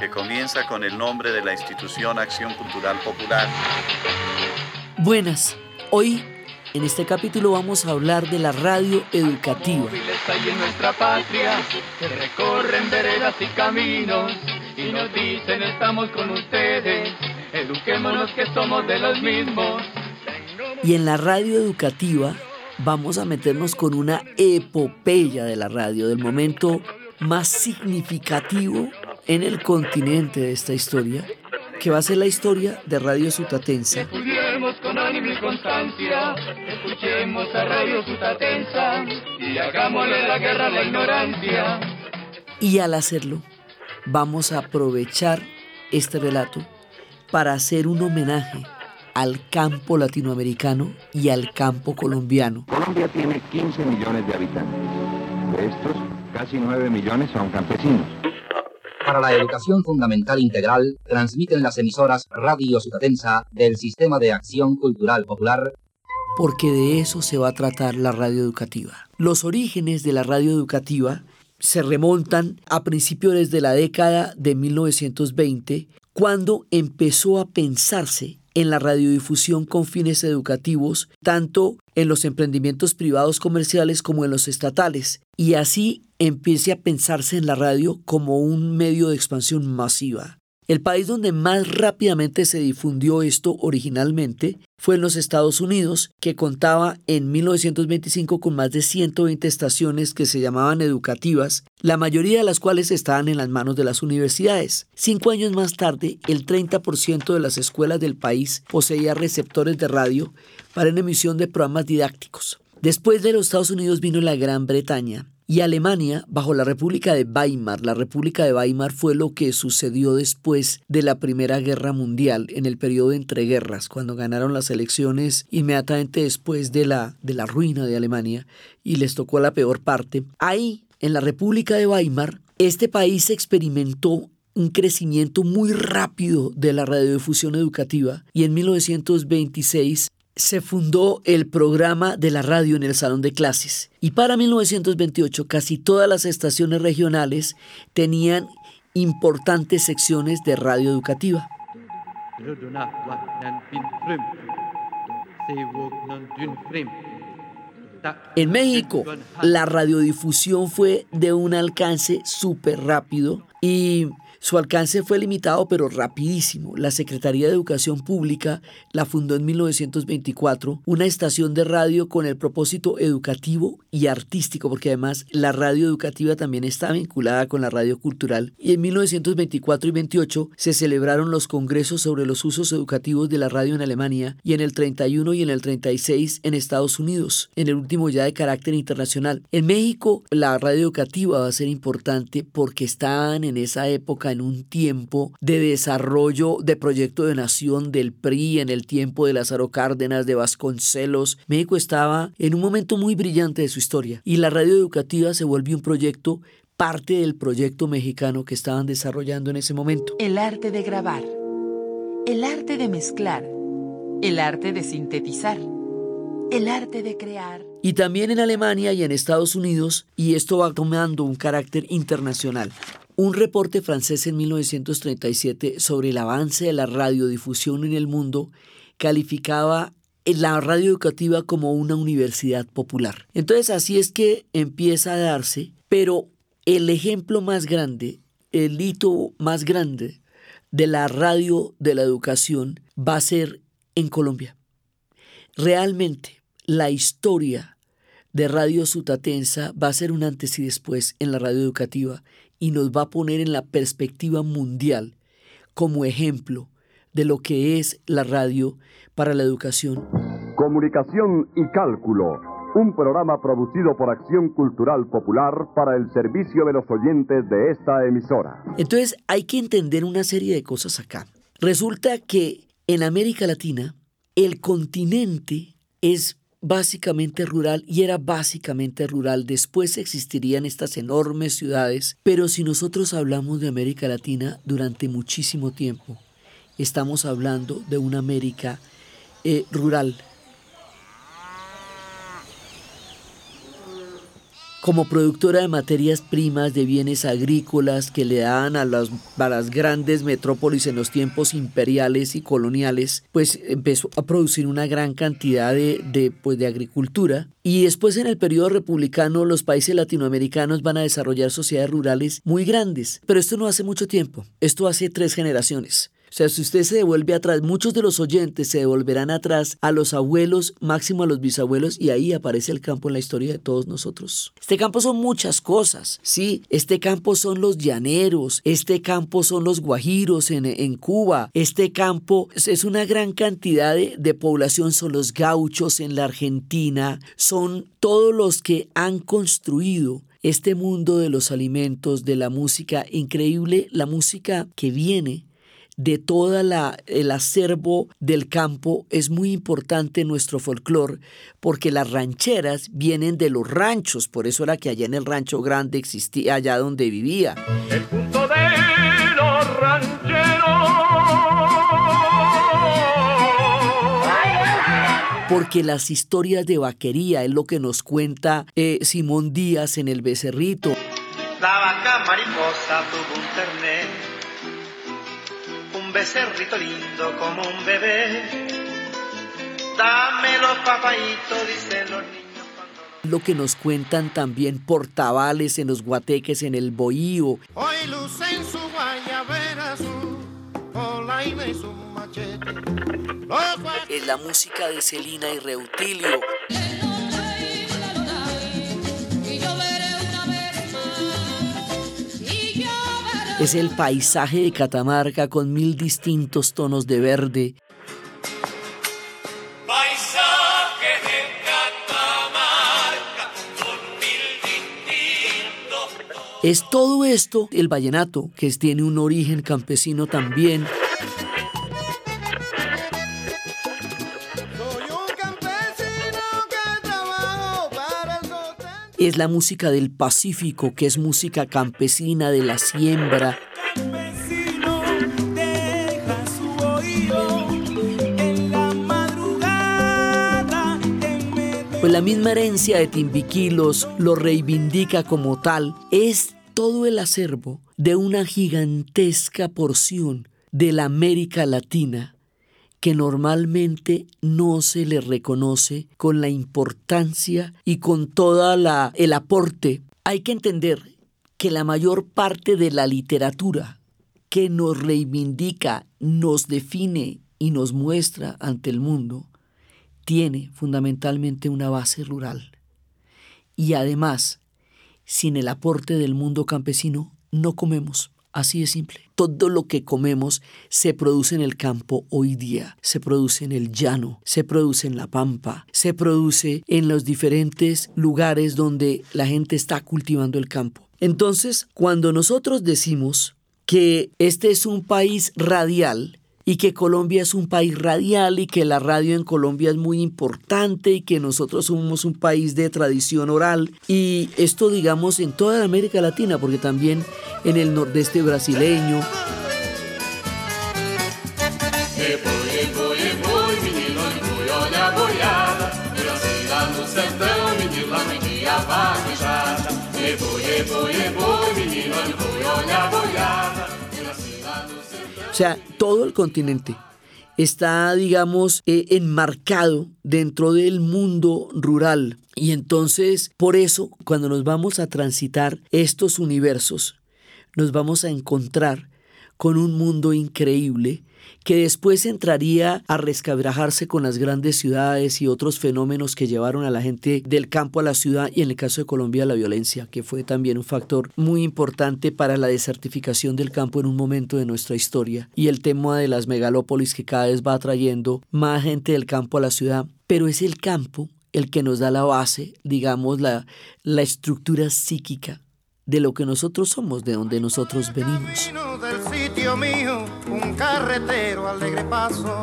que comienza con el nombre de la institución Acción Cultural Popular. Buenas, hoy en este capítulo vamos a hablar de la radio educativa. en nuestra patria, que recorren veredas y caminos y nos dicen estamos con ustedes, eduquémonos que somos de los mismos. Y en la radio educativa vamos a meternos con una epopeya de la radio, del momento más significativo en el continente de esta historia, que va a ser la historia de Radio Sutatensa. con ánimo y constancia, escuchemos a Radio Sutatensa y hagámosle la guerra a la ignorancia. Y al hacerlo, vamos a aprovechar este relato para hacer un homenaje al campo latinoamericano y al campo colombiano. Colombia tiene 15 millones de habitantes. De estos, casi 9 millones son campesinos. Para la educación fundamental integral, transmiten las emisoras Radio Sutatensa del Sistema de Acción Cultural Popular porque de eso se va a tratar la radio educativa. Los orígenes de la radio educativa se remontan a principios desde la década de 1920, cuando empezó a pensarse en la radiodifusión con fines educativos, tanto en los emprendimientos privados comerciales como en los estatales, y así empiece a pensarse en la radio como un medio de expansión masiva. El país donde más rápidamente se difundió esto originalmente fue en los Estados Unidos, que contaba en 1925 con más de 120 estaciones que se llamaban educativas, la mayoría de las cuales estaban en las manos de las universidades. Cinco años más tarde, el 30% de las escuelas del país poseía receptores de radio para una emisión de programas didácticos. Después de los Estados Unidos vino la Gran Bretaña, y Alemania bajo la República de Weimar. La República de Weimar fue lo que sucedió después de la Primera Guerra Mundial, en el periodo entre guerras, cuando ganaron las elecciones inmediatamente después de la, de la ruina de Alemania y les tocó la peor parte. Ahí, en la República de Weimar, este país experimentó un crecimiento muy rápido de la radiodifusión educativa y en 1926 se fundó el programa de la radio en el salón de clases y para 1928 casi todas las estaciones regionales tenían importantes secciones de radio educativa. En México, la radiodifusión fue de un alcance súper rápido y su alcance fue limitado pero rapidísimo. La Secretaría de Educación Pública la fundó en 1924, una estación de radio con el propósito educativo y artístico, porque además la radio educativa también está vinculada con la radio cultural. Y en 1924 y 28 se celebraron los congresos sobre los usos educativos de la radio en Alemania y en el 31 y en el 36 en Estados Unidos, en el último ya de carácter internacional. En México la radio educativa va a ser importante porque estaban en esa época en un tiempo de desarrollo de proyecto de nación del PRI, en el tiempo de Lázaro Cárdenas, de Vasconcelos. México estaba en un momento muy brillante de su historia y la radio educativa se volvió un proyecto parte del proyecto mexicano que estaban desarrollando en ese momento. El arte de grabar, el arte de mezclar, el arte de sintetizar, el arte de crear. Y también en Alemania y en Estados Unidos, y esto va tomando un carácter internacional. Un reporte francés en 1937 sobre el avance de la radiodifusión en el mundo calificaba la radio educativa como una universidad popular. Entonces así es que empieza a darse, pero el ejemplo más grande, el hito más grande de la radio de la educación va a ser en Colombia. Realmente la historia de Radio Sutatensa va a ser un antes y después en la radio educativa y nos va a poner en la perspectiva mundial como ejemplo de lo que es la radio para la educación. Comunicación y Cálculo, un programa producido por Acción Cultural Popular para el servicio de los oyentes de esta emisora. Entonces hay que entender una serie de cosas acá. Resulta que en América Latina el continente es básicamente rural y era básicamente rural. Después existirían estas enormes ciudades, pero si nosotros hablamos de América Latina durante muchísimo tiempo, estamos hablando de una América eh, rural. Como productora de materias primas, de bienes agrícolas que le daban a las, a las grandes metrópolis en los tiempos imperiales y coloniales, pues empezó a producir una gran cantidad de, de, pues, de agricultura. Y después en el periodo republicano los países latinoamericanos van a desarrollar sociedades rurales muy grandes. Pero esto no hace mucho tiempo, esto hace tres generaciones. O sea, si usted se devuelve atrás, muchos de los oyentes se devolverán atrás a los abuelos, máximo a los bisabuelos, y ahí aparece el campo en la historia de todos nosotros. Este campo son muchas cosas, sí. Este campo son los llaneros, este campo son los guajiros en, en Cuba, este campo es una gran cantidad de, de población, son los gauchos en la Argentina, son todos los que han construido este mundo de los alimentos, de la música, increíble, la música que viene de todo el acervo del campo es muy importante en nuestro folclore porque las rancheras vienen de los ranchos, por eso era que allá en el rancho grande existía allá donde vivía. El punto de los rancheros. Porque las historias de vaquería es lo que nos cuenta eh, Simón Díaz en El Becerrito. La vaca mariposa tuvo un ternero un becerrito lindo como un bebé. Dame los papayitos, dicen los niños. Lo que nos cuentan también portavales en los guateques, en el bohío. Hoy lucen su guayabera, su polaina y su machete. Es la música de Celina y Reutilio. Es el paisaje de Catamarca con mil distintos tonos de verde. Paisaje de Catamarca con mil distintos. Es todo esto el vallenato, que tiene un origen campesino también. Es la música del Pacífico, que es música campesina de la siembra. Pues la misma herencia de Timbiquilos lo reivindica como tal. Es todo el acervo de una gigantesca porción de la América Latina que normalmente no se le reconoce con la importancia y con toda la el aporte. Hay que entender que la mayor parte de la literatura que nos reivindica, nos define y nos muestra ante el mundo tiene fundamentalmente una base rural. Y además, sin el aporte del mundo campesino, no comemos. Así de simple. Todo lo que comemos se produce en el campo hoy día, se produce en el llano, se produce en la pampa, se produce en los diferentes lugares donde la gente está cultivando el campo. Entonces, cuando nosotros decimos que este es un país radial, y que Colombia es un país radial y que la radio en Colombia es muy importante y que nosotros somos un país de tradición oral y esto digamos en toda América Latina porque también en el nordeste brasileño sea, todo el continente está, digamos, eh, enmarcado dentro del mundo rural. Y entonces, por eso, cuando nos vamos a transitar estos universos, nos vamos a encontrar con un mundo increíble que después entraría a rescabrajarse con las grandes ciudades y otros fenómenos que llevaron a la gente del campo a la ciudad y en el caso de Colombia la violencia, que fue también un factor muy importante para la desertificación del campo en un momento de nuestra historia. Y el tema de las megalópolis que cada vez va atrayendo más gente del campo a la ciudad, pero es el campo el que nos da la base, digamos, la, la estructura psíquica de lo que nosotros somos, de donde nosotros venimos. Del sitio mío, carretero alegre paso.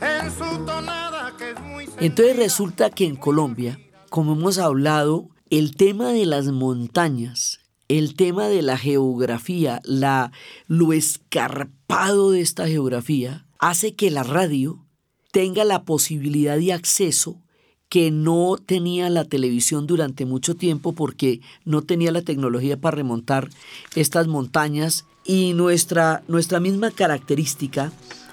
En su tonada que es muy Entonces resulta que en Colombia, como hemos hablado, el tema de las montañas, el tema de la geografía, la, lo escarpado de esta geografía, hace que la radio tenga la posibilidad de acceso que no tenía la televisión durante mucho tiempo porque no tenía la tecnología para remontar estas montañas y nuestra, nuestra misma característica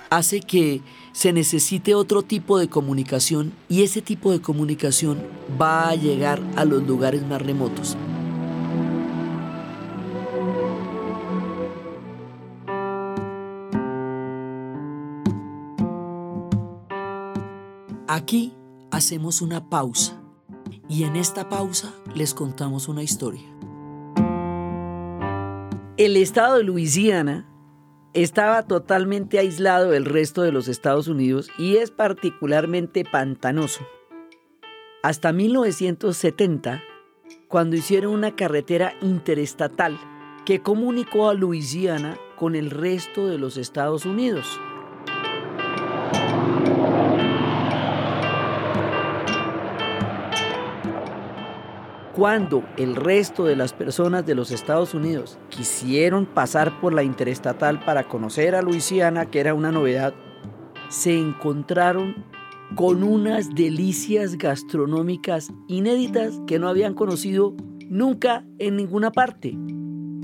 hace que se necesite otro tipo de comunicación y ese tipo de comunicación va a llegar a los lugares más remotos. Aquí hacemos una pausa y en esta pausa les contamos una historia. El estado de Luisiana estaba totalmente aislado del resto de los Estados Unidos y es particularmente pantanoso. Hasta 1970, cuando hicieron una carretera interestatal que comunicó a Luisiana con el resto de los Estados Unidos. Cuando el resto de las personas de los Estados Unidos quisieron pasar por la interestatal para conocer a Luisiana, que era una novedad, se encontraron con unas delicias gastronómicas inéditas que no habían conocido nunca en ninguna parte.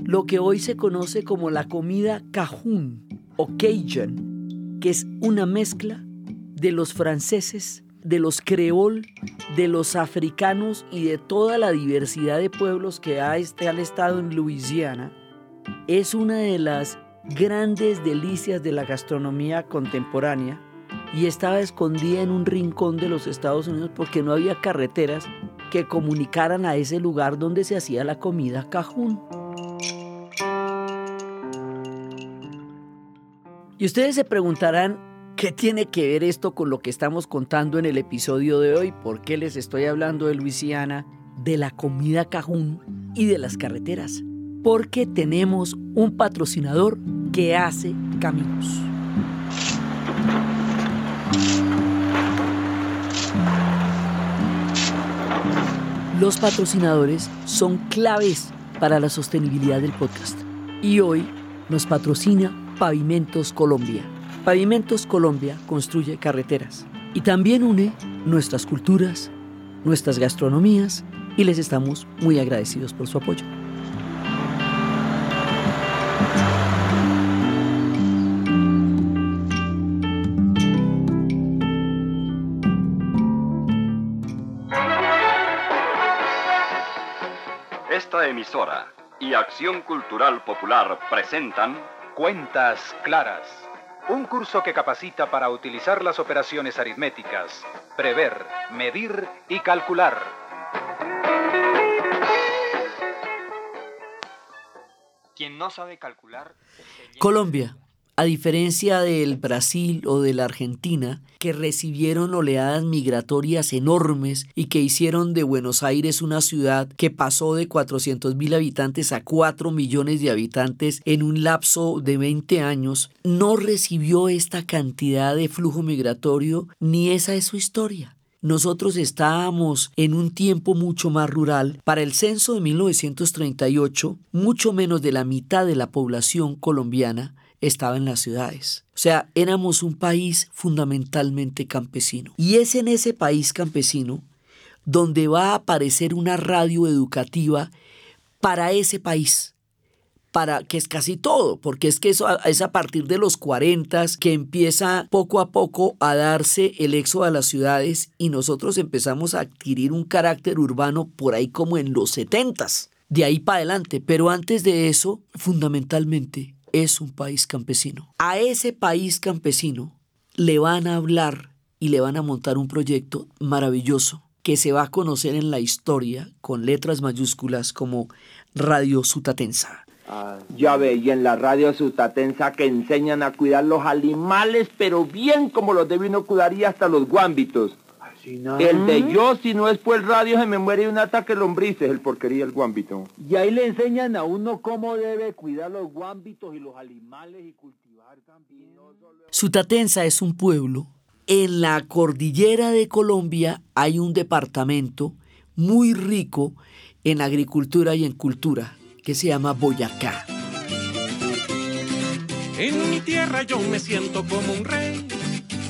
Lo que hoy se conoce como la comida cajún o cajun, que es una mezcla de los franceses de los creol, de los africanos y de toda la diversidad de pueblos que ha este, han estado en Luisiana, es una de las grandes delicias de la gastronomía contemporánea y estaba escondida en un rincón de los Estados Unidos porque no había carreteras que comunicaran a ese lugar donde se hacía la comida cajún. Y ustedes se preguntarán, ¿Qué tiene que ver esto con lo que estamos contando en el episodio de hoy? ¿Por qué les estoy hablando de Luisiana, de la comida cajún y de las carreteras? Porque tenemos un patrocinador que hace caminos. Los patrocinadores son claves para la sostenibilidad del podcast. Y hoy nos patrocina Pavimentos Colombia Pavimentos Colombia construye carreteras y también une nuestras culturas, nuestras gastronomías y les estamos muy agradecidos por su apoyo. Esta emisora y Acción Cultural Popular presentan Cuentas Claras un curso que capacita para utilizar las operaciones aritméticas, prever, medir y calcular. Quien no sabe calcular... Colombia a diferencia del Brasil o de la Argentina, que recibieron oleadas migratorias enormes y que hicieron de Buenos Aires una ciudad que pasó de 400 mil habitantes a 4 millones de habitantes en un lapso de 20 años, no recibió esta cantidad de flujo migratorio ni esa es su historia. Nosotros estábamos en un tiempo mucho más rural. Para el censo de 1938, mucho menos de la mitad de la población colombiana estaba en las ciudades. O sea, éramos un país fundamentalmente campesino. Y es en ese país campesino donde va a aparecer una radio educativa para ese país, para que es casi todo, porque es que eso es a partir de los 40 que empieza poco a poco a darse el éxodo a las ciudades y nosotros empezamos a adquirir un carácter urbano por ahí como en los 70 de ahí para adelante, pero antes de eso, fundamentalmente, es un país campesino. A ese país campesino le van a hablar y le van a montar un proyecto maravilloso que se va a conocer en la historia con letras mayúsculas como Radio Sutatensa. Ah, ya ve, y en la radio sutatensa que enseñan a cuidar los animales, pero bien como los debe uno cuidar y hasta los guámbitos. El de yo, si no es por el radio, se me muere un ataque lombrices, el porquería el guámbito. Y ahí le enseñan a uno cómo debe cuidar los guámbitos y los animales y cultivar también. Sutatensa es un pueblo. En la cordillera de Colombia hay un departamento muy rico en agricultura y en cultura que se llama Boyacá. En mi tierra yo me siento como un rey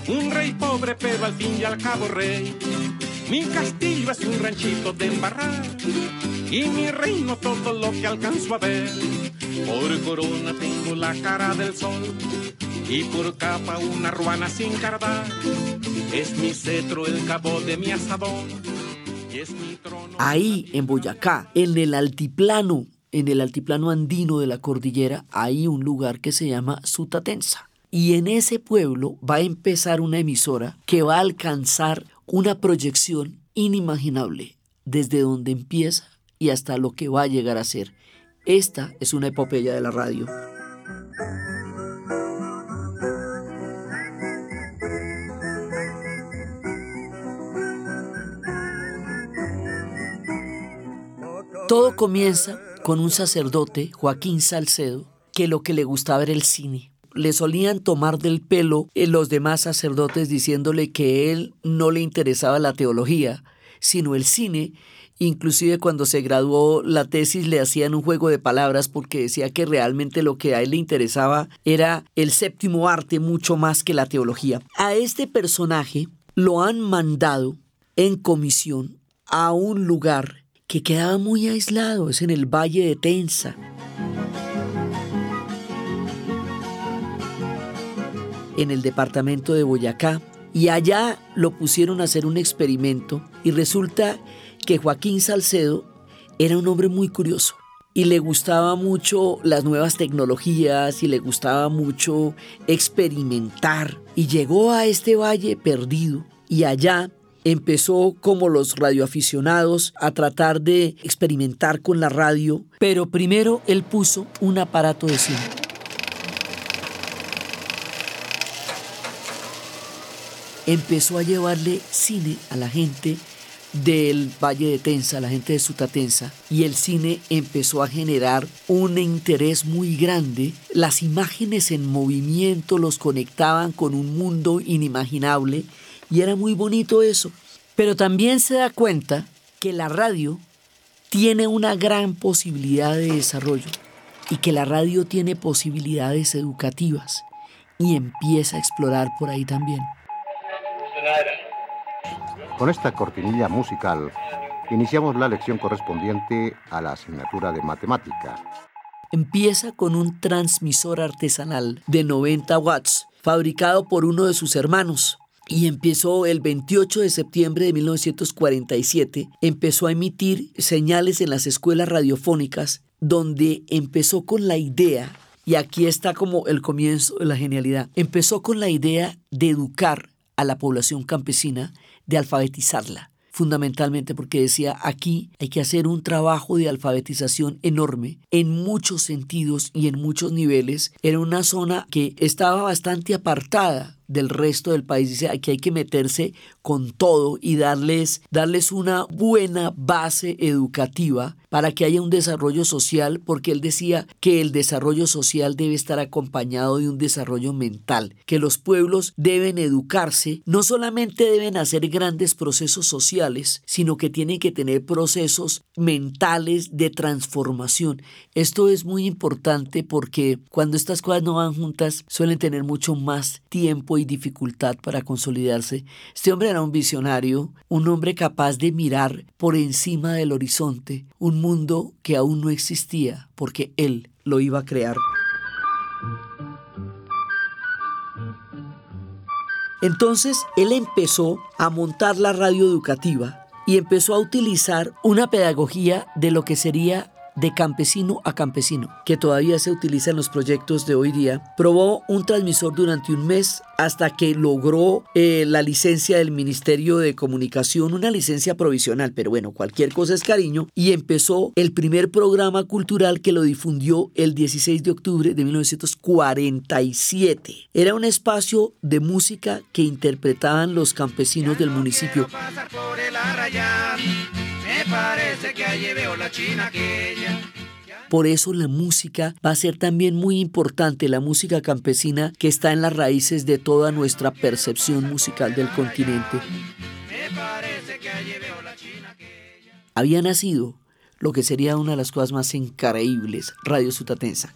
un rey pobre pero al fin y al cabo rey. Mi castillo es un ranchito de embarrar y mi reino todo lo que alcanzo a ver. Por corona tengo la cara del sol y por capa una ruana sin cardar. Es mi cetro el cabo de mi asadón y es mi trono. Ahí en Boyacá, en el altiplano, en el altiplano andino de la cordillera, hay un lugar que se llama Sutatensa. Y en ese pueblo va a empezar una emisora que va a alcanzar una proyección inimaginable desde donde empieza y hasta lo que va a llegar a ser. Esta es una epopeya de la radio. Todo comienza con un sacerdote, Joaquín Salcedo, que lo que le gustaba era el cine. Le solían tomar del pelo los demás sacerdotes diciéndole que él no le interesaba la teología, sino el cine. Inclusive cuando se graduó la tesis le hacían un juego de palabras porque decía que realmente lo que a él le interesaba era el séptimo arte mucho más que la teología. A este personaje lo han mandado en comisión a un lugar que quedaba muy aislado, es en el Valle de Tensa. En el departamento de Boyacá, y allá lo pusieron a hacer un experimento y resulta que Joaquín Salcedo era un hombre muy curioso y le gustaba mucho las nuevas tecnologías y le gustaba mucho experimentar y llegó a este valle perdido y allá empezó como los radioaficionados a tratar de experimentar con la radio, pero primero él puso un aparato de cine. Empezó a llevarle cine a la gente del Valle de Tensa, la gente de Sutatensa, y el cine empezó a generar un interés muy grande. Las imágenes en movimiento los conectaban con un mundo inimaginable y era muy bonito eso. Pero también se da cuenta que la radio tiene una gran posibilidad de desarrollo y que la radio tiene posibilidades educativas y empieza a explorar por ahí también. Con esta cortinilla musical iniciamos la lección correspondiente a la asignatura de matemática. Empieza con un transmisor artesanal de 90 watts, fabricado por uno de sus hermanos, y empezó el 28 de septiembre de 1947, empezó a emitir señales en las escuelas radiofónicas, donde empezó con la idea, y aquí está como el comienzo de la genialidad, empezó con la idea de educar a la población campesina, de alfabetizarla fundamentalmente porque decía aquí hay que hacer un trabajo de alfabetización enorme en muchos sentidos y en muchos niveles. Era una zona que estaba bastante apartada del resto del país. Dice, aquí hay que meterse con todo y darles, darles una buena base educativa para que haya un desarrollo social, porque él decía que el desarrollo social debe estar acompañado de un desarrollo mental, que los pueblos deben educarse, no solamente deben hacer grandes procesos sociales, sino que tienen que tener procesos mentales de transformación. Esto es muy importante porque cuando estas cosas no van juntas, suelen tener mucho más tiempo y dificultad para consolidarse. Este hombre era un visionario, un hombre capaz de mirar por encima del horizonte, un mundo que aún no existía porque él lo iba a crear. Entonces él empezó a montar la radio educativa y empezó a utilizar una pedagogía de lo que sería de campesino a campesino, que todavía se utiliza en los proyectos de hoy día, probó un transmisor durante un mes hasta que logró eh, la licencia del Ministerio de Comunicación, una licencia provisional, pero bueno, cualquier cosa es cariño, y empezó el primer programa cultural que lo difundió el 16 de octubre de 1947. Era un espacio de música que interpretaban los campesinos del municipio. Me parece que allí veo la china aquella. Por eso la música va a ser también muy importante, la música campesina que está en las raíces de toda nuestra percepción musical del continente. Había nacido lo que sería una de las cosas más increíbles, Radio Sutatensa.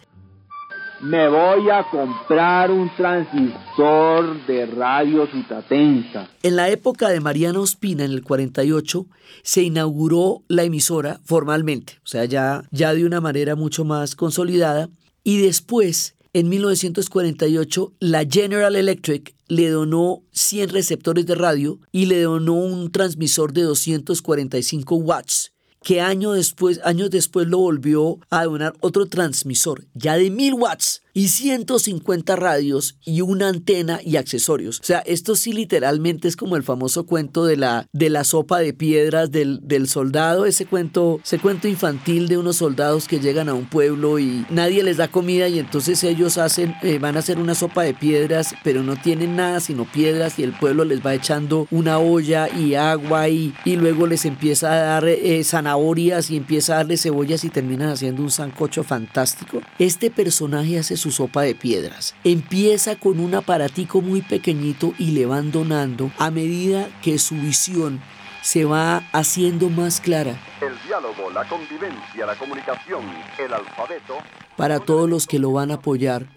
Me voy a comprar un transistor de radio sutatensa. En la época de Mariano Ospina, en el 48, se inauguró la emisora formalmente, o sea, ya, ya de una manera mucho más consolidada, y después, en 1948, la General Electric le donó 100 receptores de radio y le donó un transmisor de 245 watts que año después, años después lo volvió a donar otro transmisor, ya de 1000 watts y 150 radios y una antena y accesorios. O sea, esto sí literalmente es como el famoso cuento de la, de la sopa de piedras del, del soldado, ese cuento, ese cuento infantil de unos soldados que llegan a un pueblo y nadie les da comida y entonces ellos hacen, eh, van a hacer una sopa de piedras, pero no tienen nada sino piedras y el pueblo les va echando una olla y agua y, y luego les empieza a dar eh, zanahorias y empieza a darle cebollas y terminan haciendo un sancocho fantástico. Este personaje hace su sopa de piedras. Empieza con un aparatico muy pequeñito y le van donando a medida que su visión se va haciendo más clara. El diálogo, la convivencia, la comunicación, el alfabeto. Para todos los que lo van a apoyar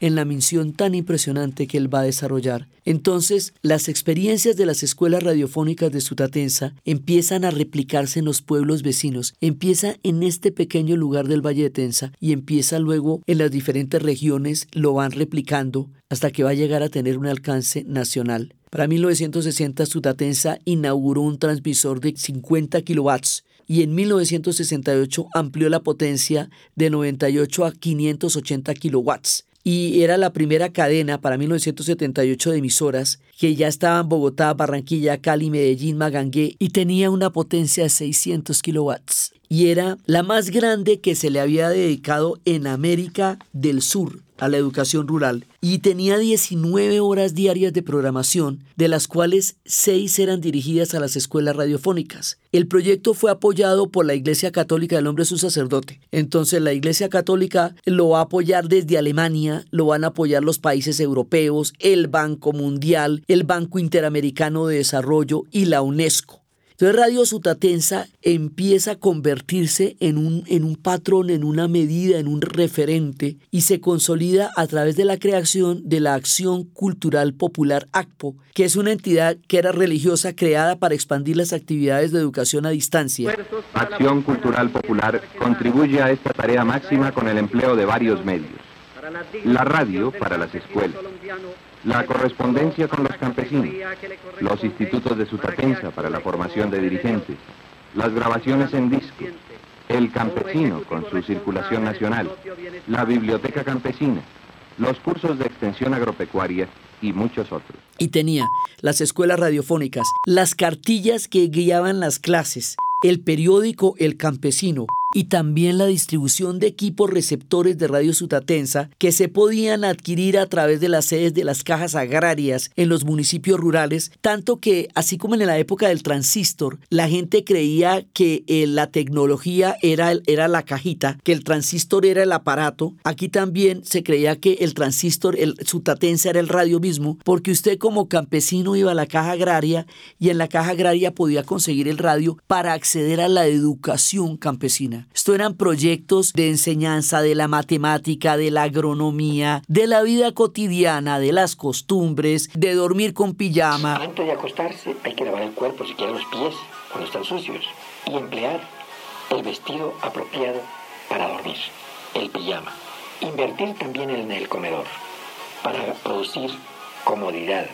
en la misión tan impresionante que él va a desarrollar. Entonces, las experiencias de las escuelas radiofónicas de Sutatensa empiezan a replicarse en los pueblos vecinos, empieza en este pequeño lugar del Valle de Tensa y empieza luego en las diferentes regiones, lo van replicando hasta que va a llegar a tener un alcance nacional. Para 1960, Sutatensa inauguró un transmisor de 50 kilowatts y en 1968 amplió la potencia de 98 a 580 kilowatts y era la primera cadena para 1978 de emisoras que ya estaban Bogotá, Barranquilla, Cali, Medellín, Magangué y tenía una potencia de 600 kilowatts y era la más grande que se le había dedicado en América del Sur a la educación rural y tenía 19 horas diarias de programación, de las cuales 6 eran dirigidas a las escuelas radiofónicas. El proyecto fue apoyado por la Iglesia Católica del Hombre su sacerdote. Entonces la Iglesia Católica lo va a apoyar desde Alemania, lo van a apoyar los países europeos, el Banco Mundial, el Banco Interamericano de Desarrollo y la UNESCO. Entonces Radio Sutatensa empieza a convertirse en un, en un patrón, en una medida, en un referente y se consolida a través de la creación de la Acción Cultural Popular ACPO, que es una entidad que era religiosa creada para expandir las actividades de educación a distancia. Acción Cultural Popular contribuye a esta tarea máxima con el empleo de varios medios. La radio para las escuelas, la correspondencia con los campesinos, los institutos de Sutatensa para la formación de dirigentes, las grabaciones en disco, el campesino con su circulación nacional, la biblioteca campesina, los cursos de extensión agropecuaria y muchos otros. Y tenía las escuelas radiofónicas, las cartillas que guiaban las clases, el periódico El Campesino, y también la distribución de equipos receptores de radio sutatensa que se podían adquirir a través de las sedes de las cajas agrarias en los municipios rurales, tanto que, así como en la época del transistor, la gente creía que eh, la tecnología era, era la cajita, que el transistor era el aparato. Aquí también se creía que el transistor, el sutatensa era el radio mismo, porque usted como campesino iba a la caja agraria y en la caja agraria podía conseguir el radio para acceder a la educación campesina. Esto eran proyectos de enseñanza de la matemática, de la agronomía, de la vida cotidiana, de las costumbres, de dormir con pijama. Antes de acostarse hay que lavar el cuerpo, siquiera los pies, cuando están sucios, y emplear el vestido apropiado para dormir, el pijama. Invertir también en el comedor para producir comodidad,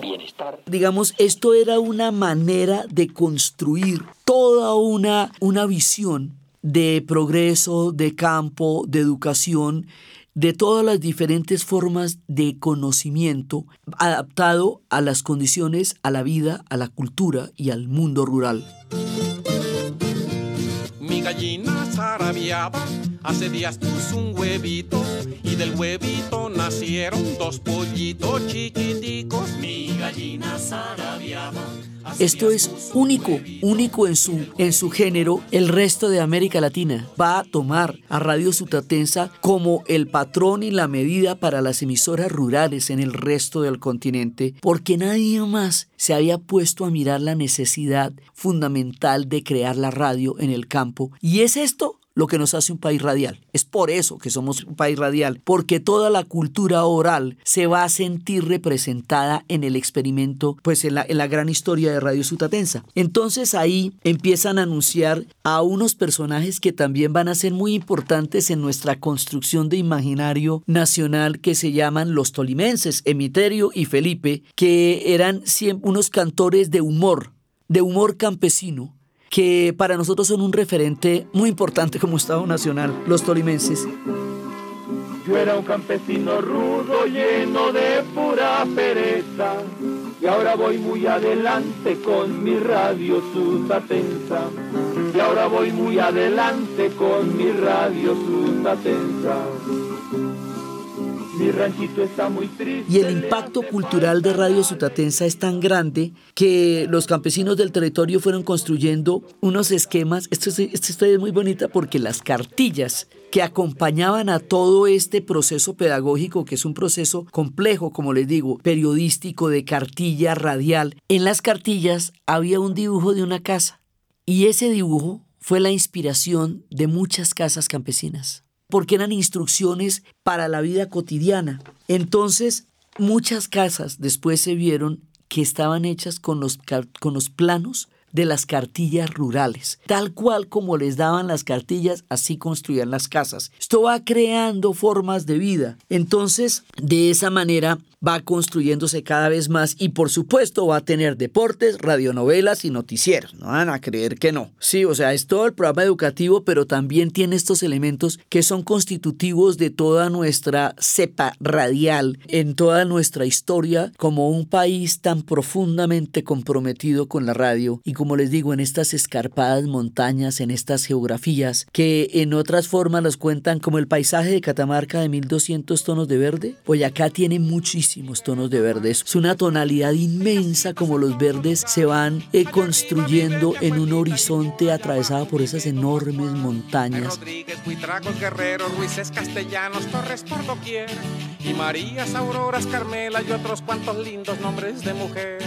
bienestar. Digamos, esto era una manera de construir toda una, una visión de progreso, de campo, de educación, de todas las diferentes formas de conocimiento adaptado a las condiciones, a la vida, a la cultura y al mundo rural. Mi gallina zarabiaba, hace días puso un huevito y del huevito nacieron dos pollitos chiquiticos. Mi gallina zarabiaba. Esto es único, único en su, en su género. El resto de América Latina va a tomar a Radio Sutatensa como el patrón y la medida para las emisoras rurales en el resto del continente, porque nadie más se había puesto a mirar la necesidad fundamental de crear la radio en el campo. Y es esto lo que nos hace un país radial. Es por eso que somos un país radial, porque toda la cultura oral se va a sentir representada en el experimento, pues en la, en la gran historia de Radio Sutatensa. Entonces ahí empiezan a anunciar a unos personajes que también van a ser muy importantes en nuestra construcción de imaginario nacional que se llaman los tolimenses, Emiterio y Felipe, que eran unos cantores de humor, de humor campesino, que para nosotros son un referente muy importante como Estado Nacional, los tolimenses. Yo era un campesino rudo, lleno de pura pereza, y ahora voy muy adelante con mi radio Susatensa. Y ahora voy muy adelante con mi radio Susatensa. Mi ranchito está muy triste. Y el impacto cultural de Radio Sutatensa es tan grande que los campesinos del territorio fueron construyendo unos esquemas. Esto es, esta historia es muy bonita porque las cartillas que acompañaban a todo este proceso pedagógico, que es un proceso complejo, como les digo, periodístico, de cartilla radial, en las cartillas había un dibujo de una casa. Y ese dibujo fue la inspiración de muchas casas campesinas porque eran instrucciones para la vida cotidiana. Entonces, muchas casas después se vieron que estaban hechas con los, con los planos de las cartillas rurales. Tal cual como les daban las cartillas, así construían las casas. Esto va creando formas de vida. Entonces, de esa manera va construyéndose cada vez más y por supuesto va a tener deportes, radionovelas y noticieros. No van a creer que no. Sí, o sea, es todo el programa educativo, pero también tiene estos elementos que son constitutivos de toda nuestra cepa radial, en toda nuestra historia como un país tan profundamente comprometido con la radio y como les digo, en estas escarpadas montañas, en estas geografías, que en otras formas los cuentan como el paisaje de Catamarca de 1200 tonos de verde, pues acá tiene muchísimos tonos de verde. Es una tonalidad inmensa como los verdes se van eh, construyendo en un horizonte atravesado por esas enormes montañas. Rodríguez, Buitragos, Guerrero, Ruices, Castellanos, Torres por doquier, y Marías, Auroras, Carmela y otros cuantos lindos nombres de mujer,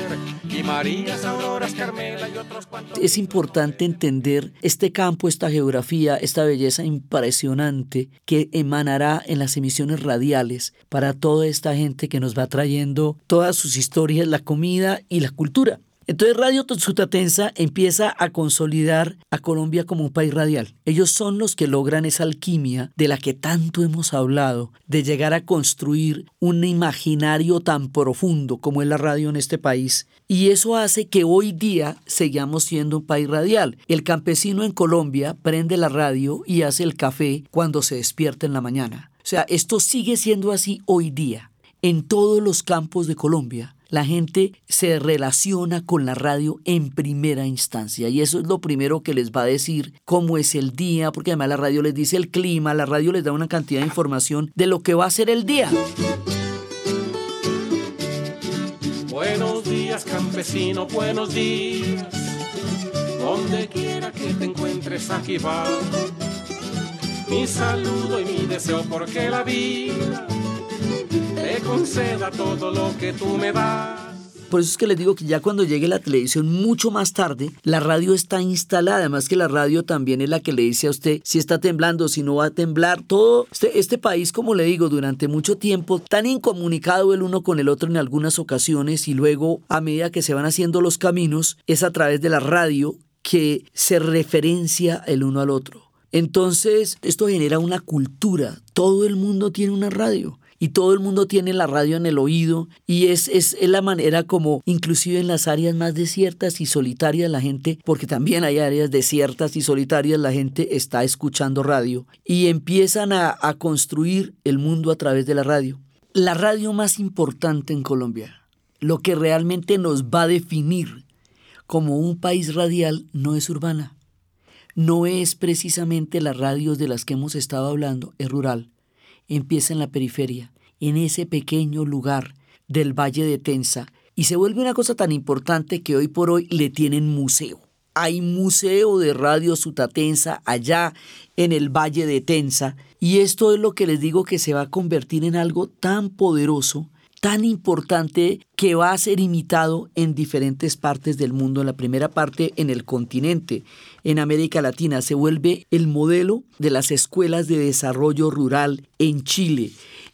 y Marías, Auroras, Carmela y otros cuantos... Es importante entender este campo, esta geografía, esta belleza impresionante que emanará en las emisiones radiales para toda esta gente que nos va trayendo todas sus historias, la comida y la cultura. Entonces Radio Sutatensa empieza a consolidar a Colombia como un país radial. Ellos son los que logran esa alquimia de la que tanto hemos hablado, de llegar a construir un imaginario tan profundo como es la radio en este país. Y eso hace que hoy día sigamos siendo un país radial. El campesino en Colombia prende la radio y hace el café cuando se despierta en la mañana. O sea, esto sigue siendo así hoy día en todos los campos de Colombia la gente se relaciona con la radio en primera instancia y eso es lo primero que les va a decir cómo es el día, porque además la radio les dice el clima, la radio les da una cantidad de información de lo que va a ser el día. Buenos días, campesino, buenos días. Donde quiera que te encuentres, aquí va. Mi saludo y mi deseo porque la vida conceda todo lo que tú me das. Por eso es que les digo que ya cuando llegue la televisión mucho más tarde, la radio está instalada. Además que la radio también es la que le dice a usted si está temblando, si no va a temblar. Todo este, este país, como le digo, durante mucho tiempo, tan incomunicado el uno con el otro en algunas ocasiones y luego a medida que se van haciendo los caminos, es a través de la radio que se referencia el uno al otro. Entonces, esto genera una cultura. Todo el mundo tiene una radio y todo el mundo tiene la radio en el oído y es, es, la manera como inclusive en las áreas más desiertas y solitarias la gente, porque también hay áreas desiertas y solitarias, la gente está escuchando radio y empiezan a, a construir el mundo a través de la radio. La radio más importante en Colombia, lo que realmente nos va a definir como un país radial, no es urbana. No es precisamente las radios de las que hemos estado hablando, es rural empieza en la periferia, en ese pequeño lugar del Valle de Tensa, y se vuelve una cosa tan importante que hoy por hoy le tienen museo. Hay museo de Radio Sutatensa allá en el Valle de Tensa, y esto es lo que les digo que se va a convertir en algo tan poderoso tan importante que va a ser imitado en diferentes partes del mundo. En la primera parte, en el continente, en América Latina, se vuelve el modelo de las escuelas de desarrollo rural en Chile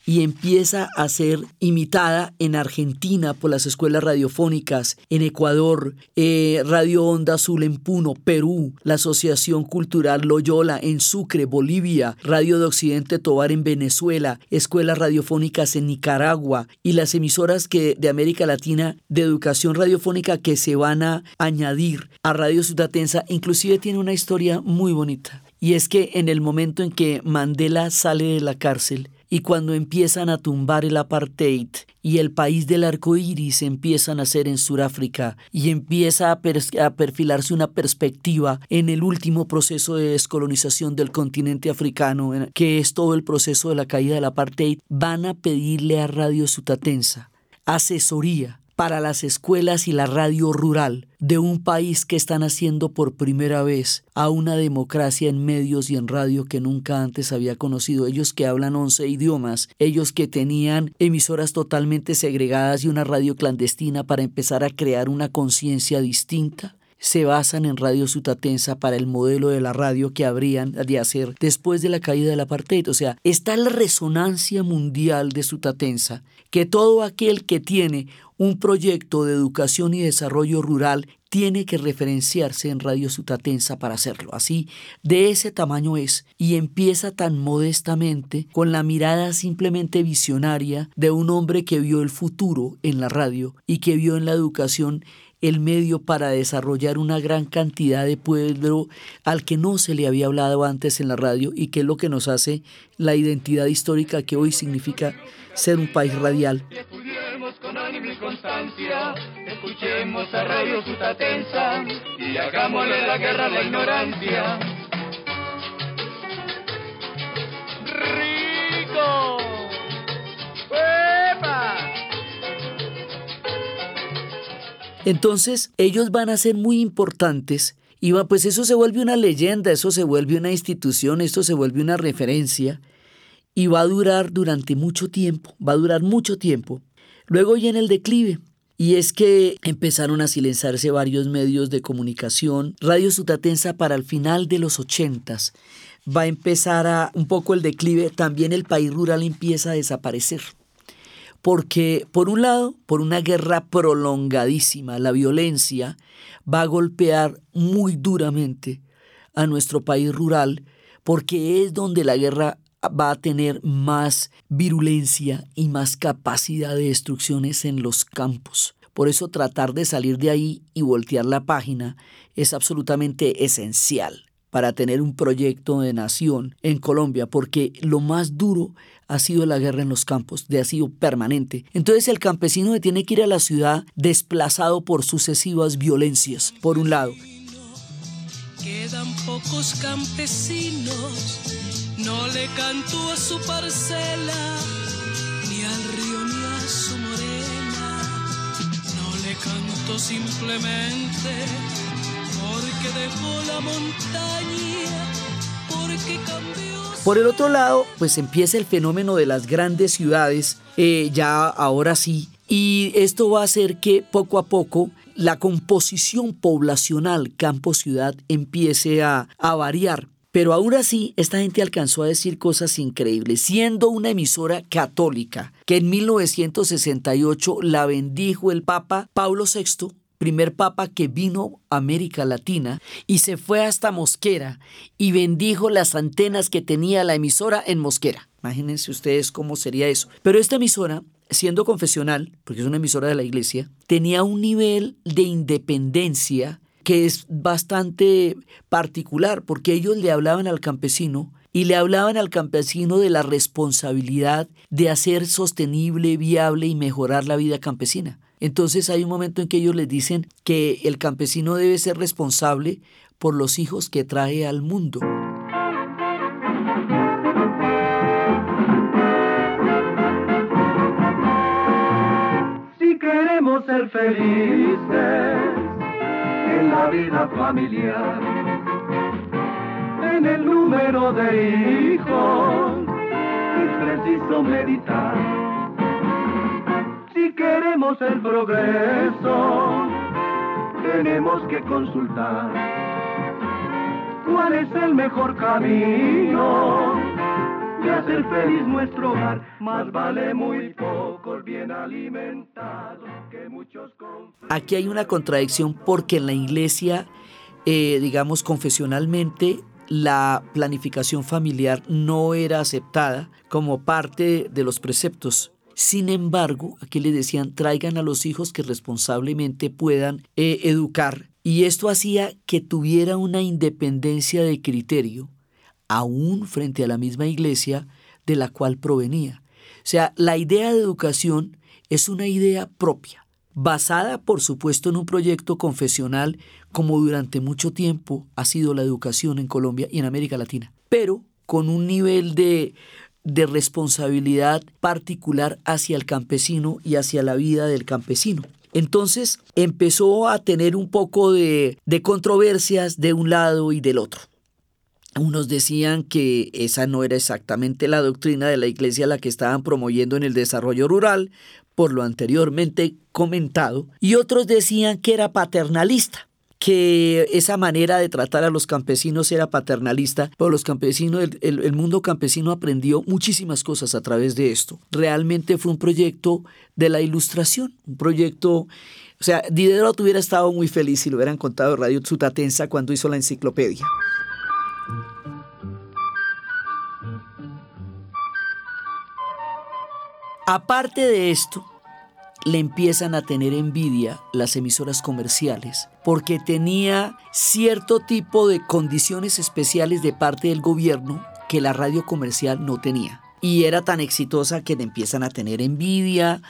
y empieza a ser imitada en Argentina por las escuelas radiofónicas, en Ecuador, eh, Radio Onda Azul en Puno, Perú, la Asociación Cultural Loyola en Sucre, Bolivia, Radio de Occidente Tobar en Venezuela, escuelas radiofónicas en Nicaragua y las emisoras que, de América Latina de educación radiofónica que se van a añadir a Radio Sudatensa, inclusive tiene una historia muy bonita. Y es que en el momento en que Mandela sale de la cárcel, y cuando empiezan a tumbar el apartheid y el país del arco iris empieza a nacer en Sudáfrica y empieza a, a, perfilarse una perspectiva en el último proceso de descolonización del continente africano, que es todo el proceso de la caída del apartheid, van a pedirle a Radio Sutatensa asesoría para las escuelas y la radio rural de un país que están haciendo por primera vez a una democracia en medios y en radio que nunca antes había conocido. Ellos que hablan 11 idiomas, ellos que tenían emisoras totalmente segregadas y una radio clandestina para empezar a crear una conciencia distinta se basan en Radio Sutatensa para el modelo de la radio que habrían de hacer después de la caída del apartheid. O sea, está la resonancia mundial de Sutatensa, que todo aquel que tiene un proyecto de educación y desarrollo rural tiene que referenciarse en Radio Sutatensa para hacerlo. Así, de ese tamaño es, y empieza tan modestamente, con la mirada simplemente visionaria de un hombre que vio el futuro en la radio y que vio en la educación el medio para desarrollar una gran cantidad de pueblo al que no se le había hablado antes en la radio y que es lo que nos hace la identidad histórica que hoy significa ser un país radial. Entonces, ellos van a ser muy importantes y va, pues eso se vuelve una leyenda, eso se vuelve una institución, esto se vuelve una referencia y va a durar durante mucho tiempo, va a durar mucho tiempo. Luego viene el declive. Y es que empezaron a silenciarse varios medios de comunicación. Radio Sutatensa para el final de los ochentas va a empezar a un poco el declive. También el país rural empieza a desaparecer porque por un lado, por una guerra prolongadísima, la violencia va a golpear muy duramente a nuestro país rural, porque es donde la guerra va a tener más virulencia y más capacidad de destrucciones en los campos. Por eso tratar de salir de ahí y voltear la página es absolutamente esencial para tener un proyecto de nación en Colombia, porque lo más duro ha sido la guerra en los campos, de ha sido permanente. Entonces el campesino tiene que ir a la ciudad desplazado por sucesivas violencias, por un lado. Quedan pocos campesinos, no le canto a su parcela, ni al río ni a su morena, no le canto simplemente porque dejó la montaña, porque cambió por el otro lado, pues empieza el fenómeno de las grandes ciudades, eh, ya ahora sí, y esto va a hacer que poco a poco la composición poblacional campo-ciudad empiece a, a variar. Pero aún así, esta gente alcanzó a decir cosas increíbles, siendo una emisora católica, que en 1968 la bendijo el Papa Pablo VI primer papa que vino a América Latina y se fue hasta Mosquera y bendijo las antenas que tenía la emisora en Mosquera. Imagínense ustedes cómo sería eso. Pero esta emisora, siendo confesional, porque es una emisora de la iglesia, tenía un nivel de independencia que es bastante particular, porque ellos le hablaban al campesino y le hablaban al campesino de la responsabilidad de hacer sostenible, viable y mejorar la vida campesina. Entonces hay un momento en que ellos les dicen que el campesino debe ser responsable por los hijos que trae al mundo. Si queremos ser felices en la vida familiar, en el número de hijos es preciso meditar queremos el progreso, tenemos que consultar cuál es el mejor camino de hacer feliz nuestro hogar. Más vale muy poco bien alimentado que muchos Aquí hay una contradicción porque en la iglesia, eh, digamos, confesionalmente, la planificación familiar no era aceptada como parte de los preceptos. Sin embargo, aquí le decían, traigan a los hijos que responsablemente puedan eh, educar. Y esto hacía que tuviera una independencia de criterio, aún frente a la misma iglesia de la cual provenía. O sea, la idea de educación es una idea propia basada por supuesto en un proyecto confesional como durante mucho tiempo ha sido la educación en Colombia y en América Latina, pero con un nivel de, de responsabilidad particular hacia el campesino y hacia la vida del campesino. Entonces empezó a tener un poco de, de controversias de un lado y del otro. Unos decían que esa no era exactamente la doctrina de la iglesia la que estaban promoviendo en el desarrollo rural, por lo anteriormente comentado, y otros decían que era paternalista que esa manera de tratar a los campesinos era paternalista, pero los campesinos, el, el, mundo campesino aprendió muchísimas cosas a través de esto. Realmente fue un proyecto de la ilustración, un proyecto, o sea, Diderot hubiera estado muy feliz si lo hubieran contado Radio Tsutatensa cuando hizo la enciclopedia. Aparte de esto, le empiezan a tener envidia las emisoras comerciales porque tenía cierto tipo de condiciones especiales de parte del gobierno que la radio comercial no tenía. Y era tan exitosa que le empiezan a tener envidia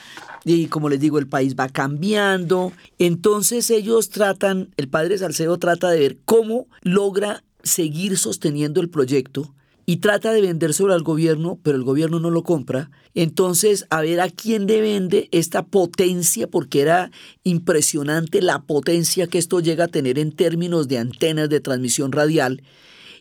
y como les digo, el país va cambiando. Entonces ellos tratan, el padre Salcedo trata de ver cómo logra seguir sosteniendo el proyecto y trata de vendérselo al gobierno, pero el gobierno no lo compra. Entonces, a ver a quién le vende esta potencia, porque era impresionante la potencia que esto llega a tener en términos de antenas de transmisión radial,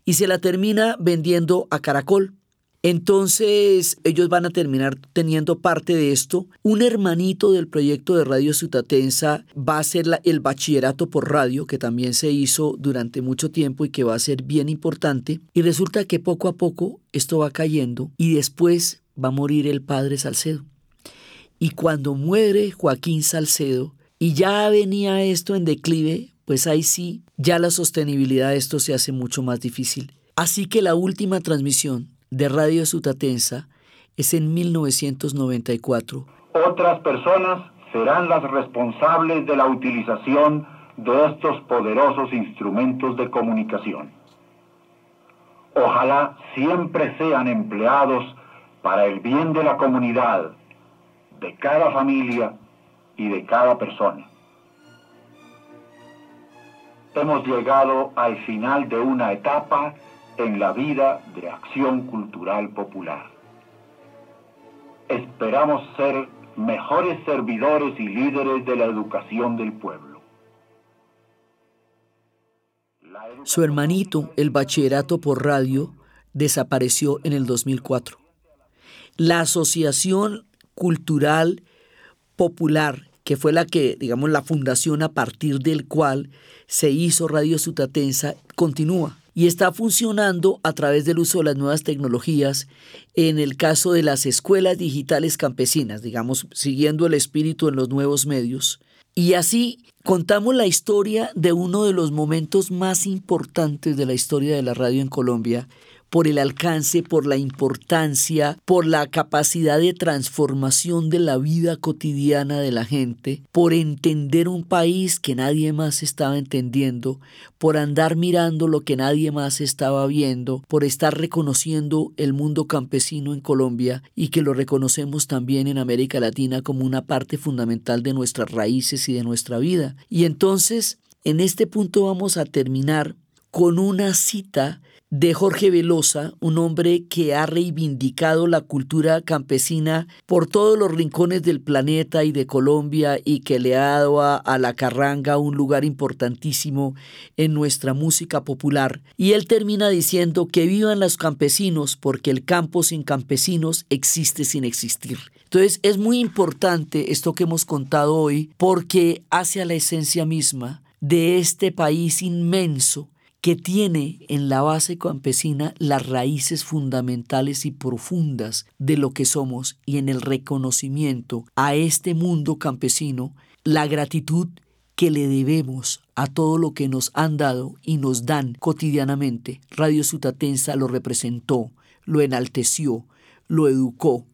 y se la termina vendiendo a Caracol. Entonces ellos van a terminar teniendo parte de esto. Un hermanito del proyecto de Radio Sutatensa va a ser el bachillerato por radio, que también se hizo durante mucho tiempo y que va a ser bien importante. Y resulta que poco a poco esto va cayendo y después va a morir el padre Salcedo. Y cuando muere Joaquín Salcedo y ya venía esto en declive, pues ahí sí, ya la sostenibilidad de esto se hace mucho más difícil. Así que la última transmisión de Radio Sutatensa es en 1994. Otras personas serán las responsables de la utilización de estos poderosos instrumentos de comunicación. Ojalá siempre sean empleados para el bien de la comunidad, de cada familia y de cada persona. Hemos llegado al final de una etapa en la vida de acción cultural popular. Esperamos ser mejores servidores y líderes de la educación del pueblo. Su hermanito, el bachillerato por radio, desapareció en el 2004. La Asociación Cultural Popular, que fue la que, digamos, la fundación a partir del cual se hizo Radio Sutatensa, continúa y está funcionando a través del uso de las nuevas tecnologías en el caso de las escuelas digitales campesinas, digamos, siguiendo el espíritu en los nuevos medios. Y así contamos la historia de uno de los momentos más importantes de la historia de la radio en Colombia, por el alcance, por la importancia, por la capacidad de transformación de la vida cotidiana de la gente, por entender un país que nadie más estaba entendiendo, por andar mirando lo que nadie más estaba viendo, por estar reconociendo el mundo campesino en Colombia y que lo reconocemos también en América Latina como una parte fundamental de nuestras raíces y de nuestra vida. Y entonces, en este punto vamos a terminar con una cita de Jorge Velosa, un hombre que ha reivindicado la cultura campesina por todos los rincones del planeta y de Colombia y que le ha dado a, la carranga un lugar importantísimo en nuestra música popular. Y él termina diciendo que vivan los campesinos porque el campo sin campesinos existe sin existir. Entonces es muy importante esto que hemos contado hoy porque hace a la esencia misma de este país inmenso que tiene en la base campesina las raíces fundamentales y profundas de lo que somos y en el reconocimiento a este mundo campesino, la gratitud que le debemos a todo lo que nos han dado y nos dan cotidianamente. Radio Sutatensa lo representó, lo enalteció, lo educó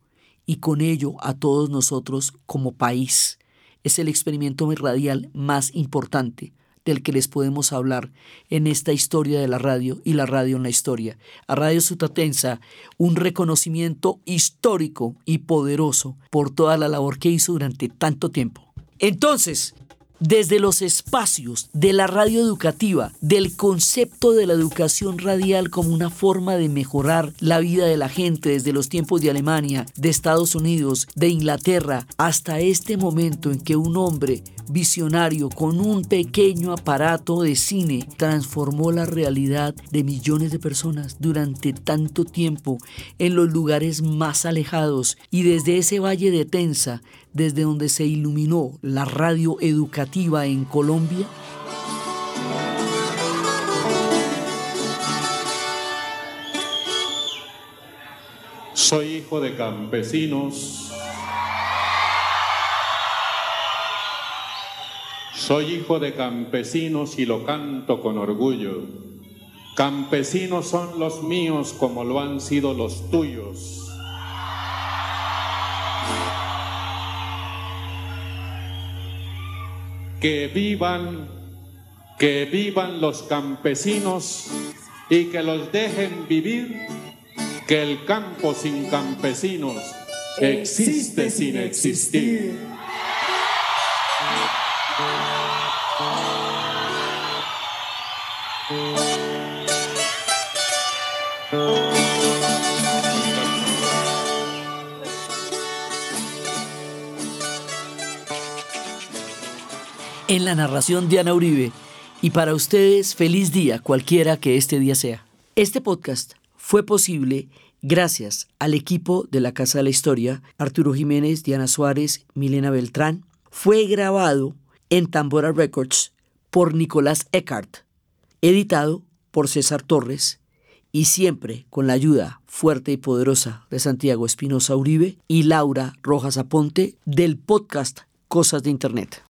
y con ello a todos nosotros como país. Es el experimento radial más importante del que les podemos hablar en esta historia de la radio y la radio en la historia. A Radio Sutatensa, un reconocimiento histórico y poderoso por toda la labor que hizo durante tanto tiempo. Entonces, desde los espacios de la radio educativa, del concepto de la educación radial como una forma de mejorar la vida de la gente desde los tiempos de Alemania, de Estados Unidos, de Inglaterra, hasta este momento en que un hombre visionario con un pequeño aparato de cine transformó la realidad de millones de personas durante tanto tiempo en los lugares más alejados y desde ese valle de Tensa, desde donde se iluminó la radio educativa en Colombia? Soy hijo de campesinos. Soy hijo de campesinos y lo canto con orgullo. Campesinos son los míos como lo han sido los tuyos. Que vivan, que vivan los campesinos y que los dejen vivir, que el campo sin campesinos existe sin existir. En la narración de Ana Uribe, y para ustedes feliz día cualquiera que este día sea. Este podcast fue posible gracias al equipo de la Casa de la Historia, Arturo Jiménez, Diana Suárez, Milena Beltrán. Fue grabado en Tambora Records por Nicolás Eckhart, editado por César Torres y siempre con la ayuda fuerte y poderosa de Santiago Espinosa Uribe y Laura Rojas Aponte del podcast Cosas de Internet.